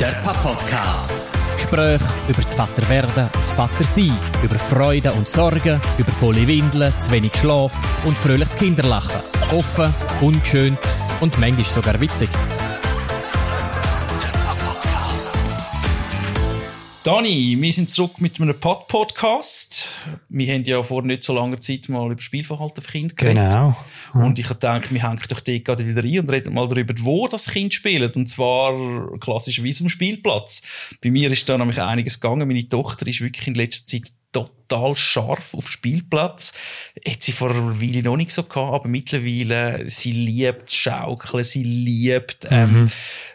Der Papa-Podcast. Gespräche über das Vaterwerden und das Vatersein, über Freude und Sorgen, über volle Windeln, zu wenig Schlaf und fröhliches Kinderlachen. Offen, ungeschönt und manchmal sogar witzig. Dani, wir sind zurück mit einem Pod-Podcast. Wir haben ja vor nicht so langer Zeit mal über Spielverhalten für Kinder geredet. Genau. Und ich habe gedacht, wir hängen doch dort gerade wieder rein und reden mal darüber, wo das Kind spielt. Und zwar klassischerweise am Spielplatz. Bei mir ist da nämlich einiges gegangen. Meine Tochter ist wirklich in letzter Zeit total scharf auf Spielplatz. Hat sie vor einer Weile noch nicht so gehabt, aber mittlerweile, sie liebt Schaukeln, sie liebt ähm,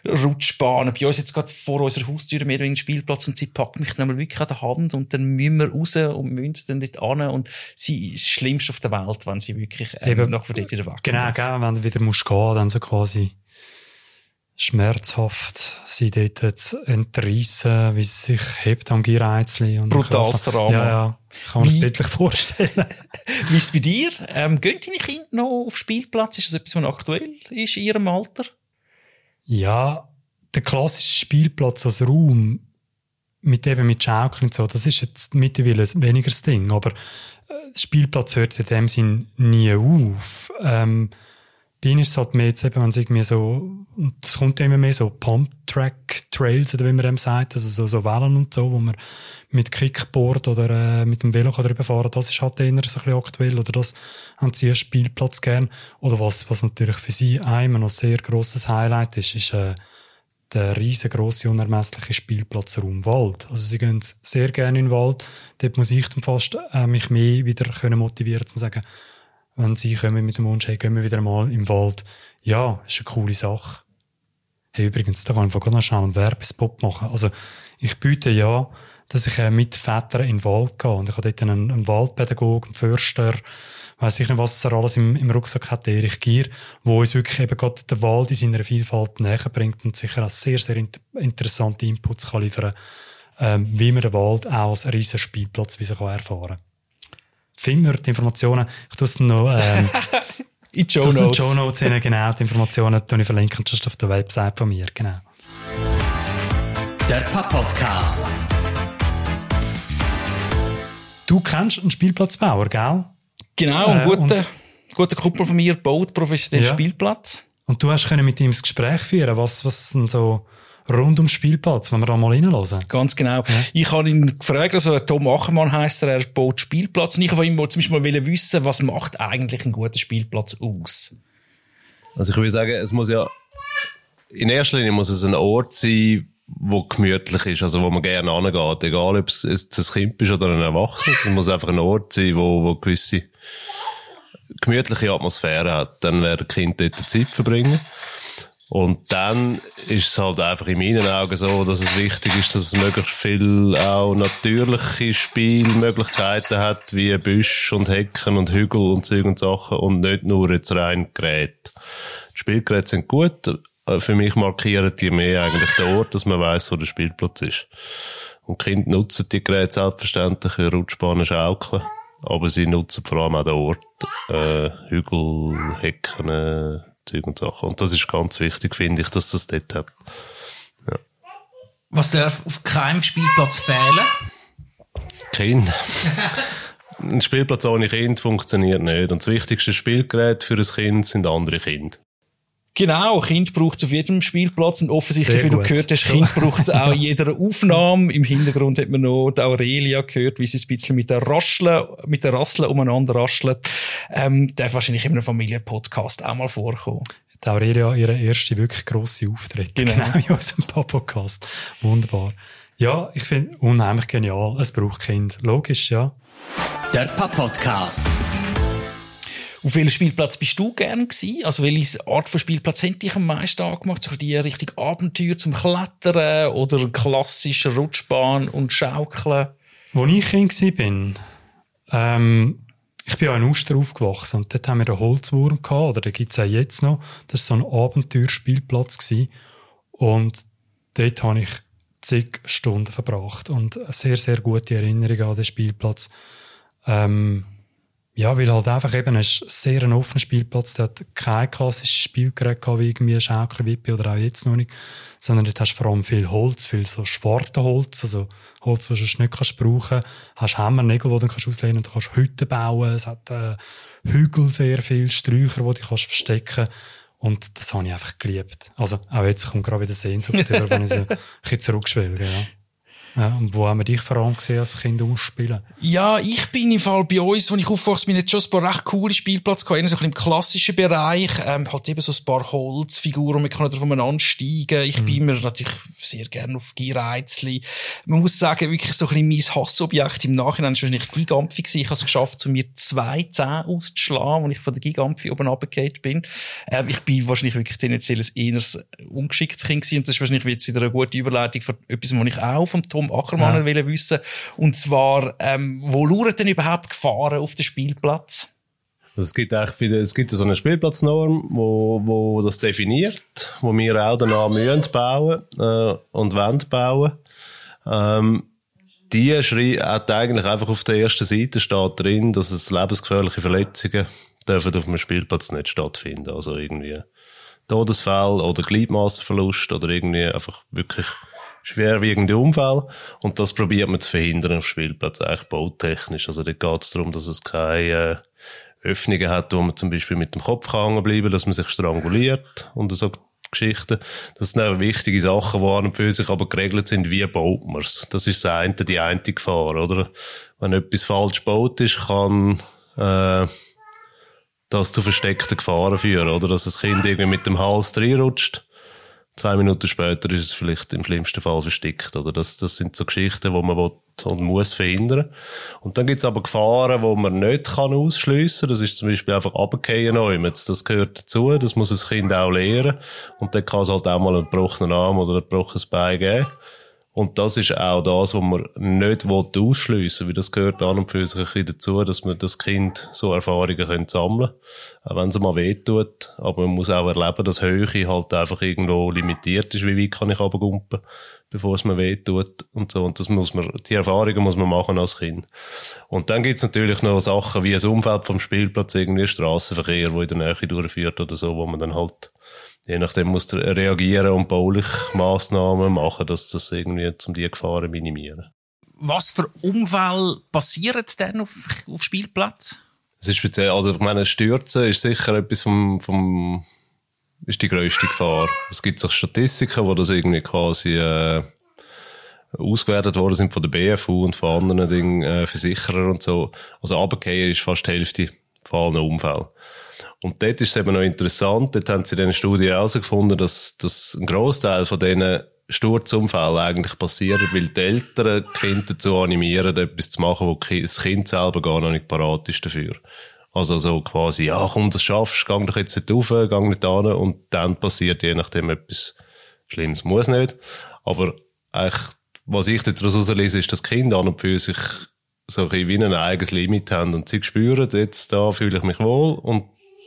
Rutschbahnen. Bei uns jetzt gerade vor unserer Haustür mehr wegen Spielplatz und sie packt mich dann mal wirklich an der Hand und dann müssen wir raus und müssen dann nicht an und sie ist das Schlimmste auf der Welt, wenn sie wirklich ähm, Eben, nach von dort wieder weg Genau, gell, wenn du wieder musst gehen, dann so quasi schmerzhaft sie dort zu entreissen, wie sie sich hebt am Gierreizli. und Brutalster Drama. Ja, ja. Kann man Wie- sich bildlich vorstellen. Wie ist es bei dir? Ähm, gehen deine Kinder noch auf Spielplatz? Ist das etwas, was aktuell ist in ihrem Alter? ja, der klassische Spielplatz als Raum, mit eben mit Schaukeln und so, das ist jetzt mittlerweile weniger das Ding, aber äh, Spielplatz hört in dem Sinn nie auf. Ähm, bei ihnen ist es halt mehr jetzt eben, wenn es irgendwie so, und das kommt immer mehr so Pump-Track-Trails, oder wie man dem sagt, also so, so Wellen und so, wo man mit Kickboard oder äh, mit dem Velo kann drüber fahren das ist halt eher so ein bisschen aktuell, oder das haben sie einen Spielplatz gern. Oder was, was natürlich für sie einmal noch ein sehr grosses Highlight ist, ist äh, der riesengroße, unermessliche Spielplatzraum Wald. Also sie gehen sehr gerne in den Wald. Dort muss ich dann fast äh, mich mehr wieder können motivieren, zu sagen, wenn sie kommen mit dem Wunsch, hey, gehen wir wieder mal im Wald. Ja, ist eine coole Sache. Hey, übrigens, da kann ich noch schnell einen Werbespot machen. Also, ich biete ja, dass ich äh, mit Vätern in den Wald gehe. Und ich habe dort einen, einen Waldpädagogen, einen Förster, weiss ich nicht, was er alles im, im Rucksack hat, Erich Gier, wo uns wirklich eben gerade den Wald in seiner Vielfalt näher bringt und sicher auch sehr, sehr inter interessante Inputs kann liefern ähm, wie man den Wald auch als riesen Spielplatz wie kann erfahren Finden wir die Informationen, ich tue es noch, ähm, In die Show das sind Notes. die Show Notes genau, die Informationen tue ich verlinken, just auf der Website von mir, genau. Der Papa-Podcast. Du kennst einen Spielplatzbauer, gell? Genau, ein Äh, guter, guter Kumpel von mir baut professionell Ja. Spielplatz. Und du hast können mit ihm das Gespräch führen, was, was denn so rund ums Spielplatz, wenn wir da mal reinhören. Ganz genau. Ich habe ihn gefragt, also Tom Ackermann heisst er, er baut Spielplatz. Und ich von ihm zum Beispiel mal wissen, was macht eigentlich ein guter Spielplatz aus? Also ich würde sagen, es muss ja, in erster Linie muss es ein Ort sein, wo gemütlich ist, also wo man gerne angeht. Egal, ob es ein Kind ist oder ein Erwachsenes. Es muss einfach ein Ort sein, wo, wo gewisse gemütliche Atmosphäre hat. Dann werden Kinder dort Zeit verbringen. Und dann ist es halt einfach in meinen Augen so, dass es wichtig ist, dass es möglichst viel auch natürliche Spielmöglichkeiten hat, wie Büsch und Hecken und Hügel und Zeug und Sachen und nicht nur jetzt rein Geräte. Die Spielgeräte sind gut. Für mich markieren die mehr eigentlich den Ort, dass man weiß, wo der Spielplatz ist. Und Kinder nutzen die Geräte selbstverständlich für Rutschbahnen, Schaukeln. Aber sie nutzen vor allem auch den Ort, äh, Hügel, Hecken, äh, Zeug und Sachen. Und das ist ganz wichtig, finde ich, dass das dort hat. Was darf auf keinem Spielplatz fehlen? Kind. Ein Spielplatz ohne Kind funktioniert nicht. Und das wichtigste Spielgerät für ein Kind sind andere Kinder. Genau, Kind braucht es auf jedem Spielplatz und offensichtlich, Sehr wie du gut. gehört hast, Kind braucht es auch in jeder Aufnahme. Im Hintergrund hat man noch die Aurelia gehört, wie sie ein bisschen mit der Raschle, mit der Rassel umeinander raschelt. Ähm, darf wahrscheinlich in einem Familienpodcast auch mal vorkommen. Die Aurelia, ihre erste wirklich grosse Auftritt. Genau. Genau, in unserem Podcast. Wunderbar. Ja, ich finde unheimlich genial. Es braucht Kind. Logisch, ja. Der Papa-Podcast. Auf welchem Spielplatz bist du gern gewesen? Also welche Art von Spielplatz hat dich am meisten angemacht? So die Richtung Abenteuer zum Klettern oder klassische Rutschbahn und Schaukeln? Wo ich Kind war, ähm, ich bin ja in Uster aufgewachsen und dort haben wir den Holzwurm gehabt, oder den gibt's auch jetzt noch. Das war so ein Abenteuerspielplatz. Und dort habe ich zig Stunden verbracht und sehr, sehr gute Erinnerung an den Spielplatz. Ähm, Ja, weil halt einfach eben, es ist sehr ein offener Spielplatz, der hat kein klassisches Spielgerät gehabt, wie irgendwie Schaukel, Wippe oder auch jetzt noch nicht, sondern dort hast du vor allem viel Holz, viel so Schwartenholz, also Holz, das du sonst nicht kannst brauchen. Kannst, Hämmer, Nägel, die du kannst auslehnen kannst, du kannst Hütten bauen, es hat äh, Hügel sehr viel, Sträucher, die du kannst verstecken. Und das habe ich einfach geliebt. Also auch jetzt kommt gerade wieder Sehnsucht über, wenn ich so ein bisschen zurückschwelge, ja. Ja, und wo haben wir dich vor allem gesehen als Kind umspielen? Ja, ich bin im Fall bei uns, wo ich aufgewachsen bin, jetzt schon ein paar recht coole Spielplätze gehabt, so ein bisschen im klassischen Bereich, ähm, halt eben so ein paar Holzfiguren, man kann drauf ansteigen. Ich mhm. bin immer natürlich sehr gerne auf Geireizli. Man muss sagen, wirklich so ein bisschen mein Hassobjekt im Nachhinein ist wahrscheinlich Gigampfi gewesen. Ich habe es geschafft, zu mir zwei Zähne auszuschlagen, als ich von der Gigampfi oben runtergefallen bin. Ähm, ich bin wahrscheinlich wirklich tendenziell ein eher ungeschicktes Kind gewesen und das ist wahrscheinlich jetzt wieder eine gute Überleitung für etwas, was ich auch vom Tom Tom Ackermann ja. wissen Und zwar, ähm, wo lauern denn überhaupt Gefahren auf dem Spielplatz? Also es gibt eigentlich wieder, es gibt so eine Spielplatznorm, wo, wo das definiert, wo wir auch danach müssen bauen äh, und wollen bauen. Ähm, die Schritt hat eigentlich einfach auf der ersten Seite steht drin, dass es lebensgefährliche Verletzungen dürfen auf dem Spielplatz nicht stattfinden. Also irgendwie Todesfall oder Gliedmassenverlust oder irgendwie einfach wirklich schwerwiegende Unfälle. Und das probiert man zu verhindern auf Spielplatz, eigentlich bautechnisch. Also da geht es darum, dass es keine äh, Öffnungen hat, wo man zum Beispiel mit dem Kopf hängen bleiben dass man sich stranguliert und so Geschichten. Das sind eben wichtige Sachen, die für sich aber geregelt sind, wie baut man es. Das ist das eine, die eine Gefahr, oder? Wenn etwas falsch gebaut ist, kann äh, das zu versteckten Gefahren führen, oder? Dass das Kind irgendwie mit dem Hals reinrutscht zwei Minuten später ist es vielleicht im schlimmsten Fall versteckt. Oder das, das sind so Geschichten, wo man will und muss verhindern. Und dann gibt's aber Gefahren, wo man nicht kann ausschliessen. Das ist zum Beispiel einfach runtergehen Das gehört dazu. Das muss das Kind auch lernen. Und dann kann es halt auch mal einen gebrochenen Arm oder ein gebrochenes Bein geben. Und das ist auch das, was man nicht ausschliessen will, weil das gehört an und für sich ein bisschen dazu, dass man das Kind so Erfahrungen können sammeln auch wenn es mal wehtut. Aber man muss auch erleben, dass Höhe halt einfach irgendwo limitiert ist, wie weit kann ich runtergumpen, bevor es mir wehtut und so. Und das muss man, die Erfahrungen muss man machen als Kind. Und dann gibt's natürlich noch Sachen wie ein Umfeld vom Spielplatz, irgendwie Straßenverkehr, wo in der Nähe durchführt oder so, wo man dann halt je nachdem muss er reagieren und baulich Massnahmen machen, dass das irgendwie zum die Gefahren minimieren. Was für Unfälle passieren denn auf, auf Spielplatz? Es ist speziell, also ich meine, Stürzen ist sicher etwas vom, vom ist die grösste Gefahr. Es gibt sich Statistiken, wo das irgendwie quasi äh, ausgewertet worden sind von der BFU und von anderen Dingen, äh, Versicherern und so. Also Abkehr ist fast die Hälfte von allen Unfällen. Und dort ist es eben noch interessant, dort haben sie in einer Studie herausgefunden, dass, dass ein Großteil von diesen Sturzunfällen eigentlich passieren, weil die Eltern die Kinder dazu animieren, etwas zu machen, wo das Kind selber gar noch nicht parat ist dafür. Also so quasi, ja komm, das schaffst, geh doch jetzt nicht rauf, geh nicht an und dann passiert je nachdem etwas Schlimmes. Muss nicht. Aber eigentlich, was ich daraus lese, ist, dass Kinder an und für sich so ein wie ein eigenes Limit haben und sie spüren, jetzt da fühle ich mich wohl und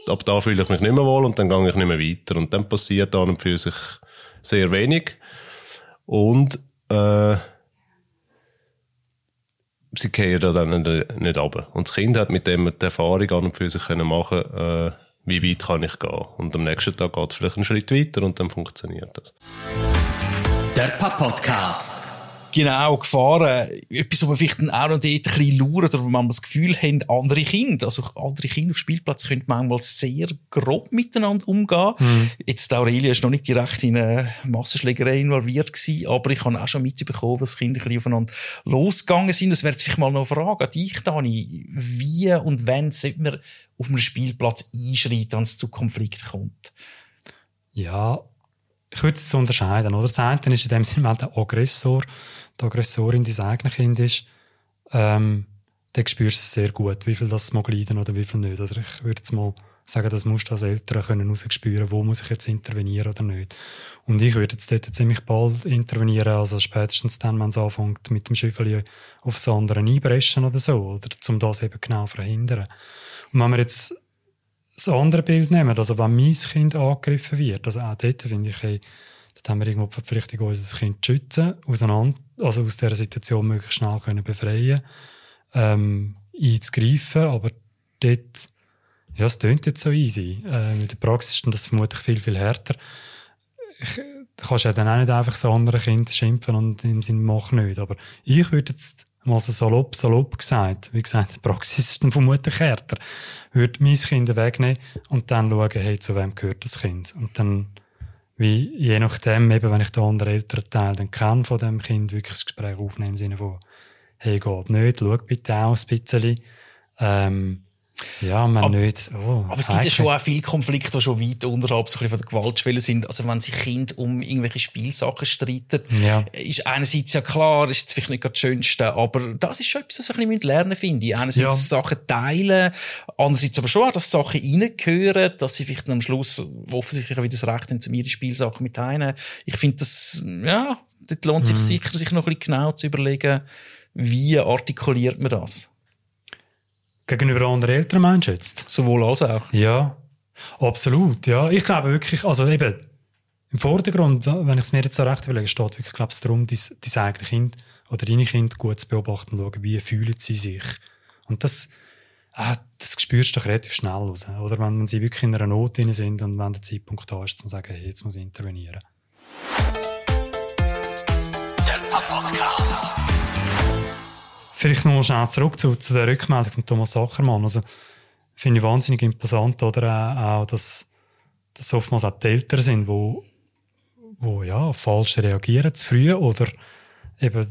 ab da fühle ich mich nicht mehr wohl und dann gehe ich nicht mehr weiter. Und dann passiert an und für sich sehr wenig. Und äh, sie gehen da dann nicht runter. Und das Kind hat mit dem die Erfahrung an und für sich können machen äh, wie weit kann ich gehen. Und am nächsten Tag geht es vielleicht einen Schritt weiter und dann funktioniert das. Der Papa-Podcast. Genau, Gefahren. Etwas, wo man vielleicht auch noch dort ein bisschen lauert oder wo man das Gefühl hat, andere Kinder, also andere Kinder auf Spielplatz können manchmal sehr grob miteinander umgehen. Mhm. Jetzt, Aurelia ist noch nicht direkt in eine Massenschlägerei involviert gewesen, aber ich habe auch schon mitbekommen, dass Kinder ein bisschen aufeinander losgegangen sind. Das wäre jetzt vielleicht mal noch eine Frage an dich, Dani. Wie und wann sollte man auf einem Spielplatz einschreiten, wenn es zu Konflikten kommt? Ja, ich würde es unterscheiden. Oder? Das eine ist in dem Sinne der Aggressor, die Aggressorin dein eigenes Kind ist, ähm, dann spürst du sehr gut, wie viel das mag leiden oder wie viel nicht. Oder ich würde jetzt mal sagen, das musst du als Eltern können spüren, wo muss ich jetzt intervenieren oder nicht. Und ich würde jetzt dort ziemlich bald intervenieren, also spätestens dann, wenn es anfängt, mit dem Schüffeli aufs andere einbrechen oder so, oder um das eben genau verhindern. Und wenn wir jetzt das andere Bild nehmen, also wenn mein Kind angegriffen wird, also auch dort finde ich, hey, dort haben wir irgendwo die Verpflichtung, unser Kind zu schützen, auseinander, also aus dieser Situation möglichst schnell können befreien, ähm, einzugreifen, aber dort, ja, es tönt jetzt so easy. Äh, mit der Praxis ist das vermutlich viel, viel härter. Ich, du kannst ja dann auch nicht einfach so andere Kinder schimpfen und im Sinne mach nicht. Aber ich würde jetzt mal so salopp, salopp gesagt, wie gesagt, die Praxis ist dann vermutlich härter, würde mein Kind wegnehmen und dann schauen, hey, zu wem gehört das Kind? Und dann, wie, je nachdem, eben, wenn ich den anderen Elternteil dann kenne von dem Kind, wirklich das Gespräch aufnehmen im Sinne von, hey, geht nicht, schau bitte auch ein bisschen, ähm, ja, man aber, nicht. Oh, aber es gibt ja schon auch viele Konflikte, die schon weit unterhalb so von der Gewaltschwelle sind. Also wenn sich Kinder um irgendwelche Spielsachen streiten, ja. ist einerseits ja klar, ist jetzt vielleicht nicht das Schönste, aber das ist schon etwas, was ich ein bisschen lernen finde. Einerseits ja. Sachen teilen, andererseits aber schon auch, dass Sachen reingehören, dass sie vielleicht am Schluss offensichtlich wieder das Recht haben, zu ihre Spielsachen mit teilen. Ich finde das, ja, dort lohnt sich mhm. sicher, sich noch ein bisschen genau zu überlegen, wie artikuliert man das? Gegenüber anderen älteren Menschen jetzt? Sowohl als auch. Ja, absolut. Ja, ich glaube wirklich, also eben, im Vordergrund, wenn ich es mir jetzt so recht überlege, steht wirklich, glaube ich, darum, dein, dein eigenes Kind oder deine Kinder gut zu beobachten und schauen, wie fühlen sie sich. Und das, ah, das spürst du doch relativ schnell raus. Oder wenn, wenn sie wirklich in einer Not drin sind und wenn der Zeitpunkt da ist, zu sagen, hey, jetzt muss ich intervenieren. Der Podcast. Vielleicht noch mal schnell zurück zu, zu der Rückmeldung von Thomas Sachermann. Also, finde ich wahnsinnig imposant, oder? Auch, dass, dass oftmals auch die Eltern sind, wo, wo, ja, falsch reagieren, zu früh oder eben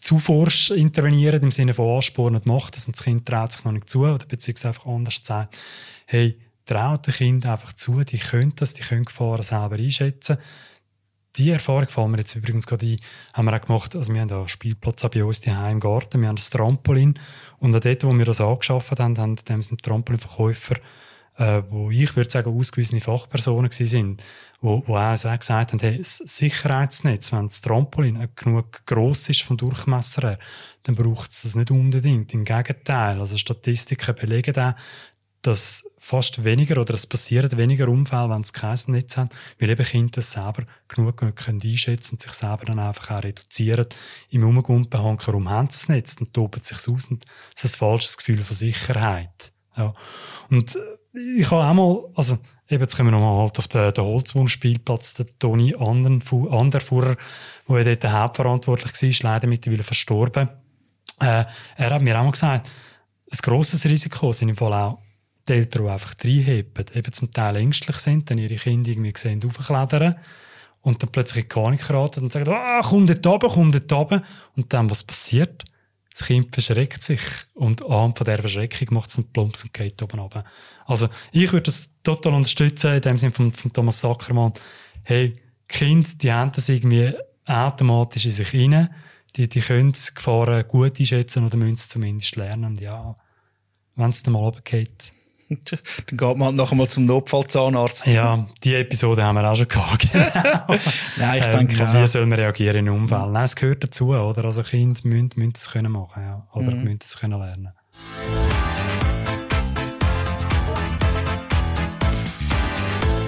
zu forsch intervenieren im Sinne von Ansporn und Macht, und das Kind traut sich noch nicht zu, oder beziehungsweise einfach anders sagt, hey, traut dem Kind einfach zu, die können das, die können Gefahren selber einschätzen die Erfahrung fallen mir jetzt übrigens gerade ein, haben wir auch gemacht, also wir haben einen Spielplatz bei uns die im Garten, wir haben das Trampolin. Und an dort, wo wir das angeschafft haben, haben dem sind Trampolinverkäufer, äh, wo ich würde sagen, ausgewiesene Fachpersonen gewesen sind, wo, wo auch gesagt haben, hey, das Sicherheitsnetz, wenn das Trampolin genug gross ist vom Durchmesser her, dann braucht es das nicht unbedingt. Im Gegenteil, also Statistiken belegen da, dass fast weniger oder es passieren weniger Unfälle, wenn sie kein Netz haben, weil eben Kinder das selber genug können einschätzen und sich selber dann einfach auch reduzieren. Im Umgumpen herum haben sie das Netz und toben sich aus und es ist ein falsches Gefühl von Sicherheit. Ja. Und äh, ich habe auch mal, also eben, jetzt kommen wir nochmal halt auf den, den Holzwurmspielplatz, der Toni Anderfuhrer, der ja dort hauptverantwortlich war, ist leider mittlerweile verstorben. Äh, er hat mir auch mal gesagt, ein grosses Risiko sind im Fall auch die Eltern, die einfach reinheben, eben zum Teil ängstlich sind, dann ihre Kinder irgendwie sehen, aufklettern und dann plötzlich in Panik geraten und sagen, ah, komm dort oben, komm dort oben. Und dann, was passiert? Das Kind verschreckt sich und anhand von dieser Verschreckung macht es einen Plumps und geht oben runter. Also, ich würde das total unterstützen, in dem Sinne von, von Thomas Sackermann. Hey, Kinder, die haben das irgendwie automatisch in sich rein. Die, die können Gefahren gut einschätzen oder müssen es zumindest lernen. Und ja, wenn es dann mal runtergeht, Dann geht man halt noch einmal zum Notfallzahnarzt. Ja, die Episode haben wir auch schon gehabt. Genau. Nein, ich denke ähm, Wie soll man reagieren in Unfällen? Nein, es gehört dazu, oder? Also Kinder müssen, müssen das können machen, ja. Oder mhm. müssen das können lernen.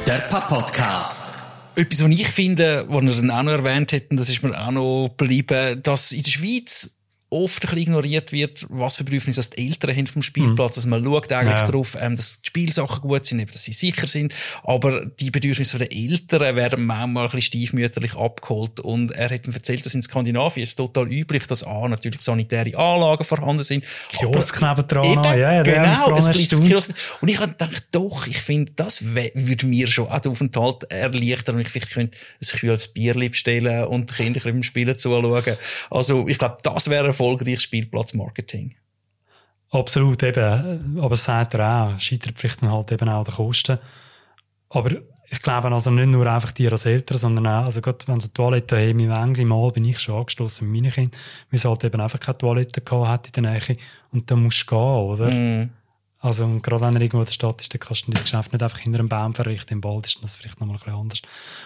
Der Papa-Podcast. Etwas, was ich finde, was wir dann auch noch erwähnt hätten, das ist mir auch noch geblieben, dass in der Schweiz oft ein bisschen ignoriert wird, was für Bedürfnisse die Eltern haben vom Spielplatz. Mhm. Also man schaut eigentlich ja. darauf, ähm, dass die Spielsachen gut sind, dass sie sicher sind. Aber die Bedürfnisse der Eltern werden manchmal ein bisschen stiefmütterlich abgeholt. Und er hat mir erzählt, dass in Skandinavien ist total üblich, dass A, natürlich sanitäre Anlagen vorhanden sind. Kiosk nebendran. Eben, ja, ja, genau, ein Kiosk. Und ich habe gedacht, doch, ich finde, das würde mir schon auch den Aufenthalt erleichtern und ich vielleicht könnte ein kühles Bierli bestellen und die Kinder beim Spielen zuschauen. Also, ich glaube, das wäre erfolgreiches Spielplatzmarketing. Absolut, eben. Aber das sagt er auch. Scheitert vielleicht dann halt eben auch der Kosten. Aber ich glaube also nicht nur einfach dir als Eltern, sondern auch, also gerade wenn es eine Toilette haben, im England mal bin ich schon angeschlossen mit meinen Kindern, weil es halt eben einfach keine Toilette gehabt hat in der Nähe und dann musst du gehen, oder? Mm. Also, und gerade wenn er irgendwo in der Stadt ist, dann kannst du dein Geschäft nicht einfach hinter einem Baum verrichten. Im Wald ist das vielleicht nochmal ein bisschen anders.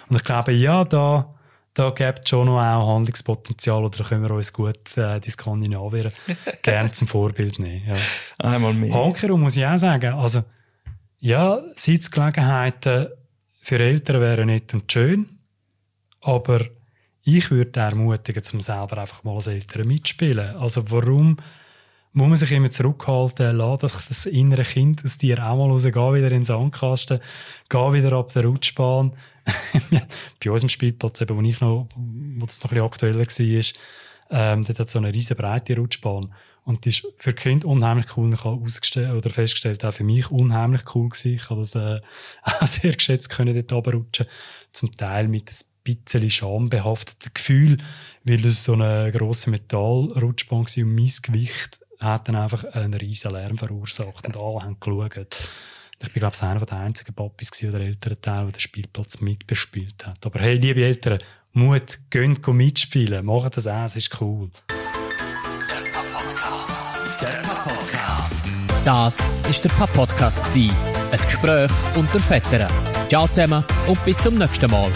Und ich glaube, ja, da, da gibt es schon noch auch Handlungspotenzial oder können wir uns gut äh, die Skandinavier gerne zum Vorbild nehmen. Ja. Einmal mehr. Hankerum muss ich auch sagen, also ja, Sitzgelegenheiten für Eltern wären nett und schön, aber ich würde ermutigen, zum selber einfach mal als Eltern mitspielen. Also warum muss man sich immer zurückhalten, lass das, das innere Kind aus dir auch mal raus, geh wieder in den Sandkasten, geh wieder ab der Rutschbahn. Bei unserem Spielplatz, eben, wo ich noch, wo das noch ein bisschen aktueller war, ähm, dort hat so eine riesen breite Rutschbahn. Und die ist für Kind unheimlich cool. Ich habe ausgestellt, oder festgestellt, auch für mich unheimlich cool gewesen. Ich habe das, äh, auch sehr geschätzt können, dort runterrutschen. Zum Teil mit ein bisschen schambehafteten Gefühl, weil es so eine grosse Metallrutschbahn war und mein Gewicht hat dann einfach einen riesen Lärm verursacht und alle haben geschaut. Ich bin, glaube ich, einer der einzigen Papis oder älteren Teil, der den Spielplatz mitbespielt hat. Aber hey, liebe Eltern, Mut, gönnt mitspielen, macht das auch, es ist cool. Das ist der Papp-Podcast. Ein Gespräch unter Vätern. Ciao zusammen und bis zum nächsten Mal.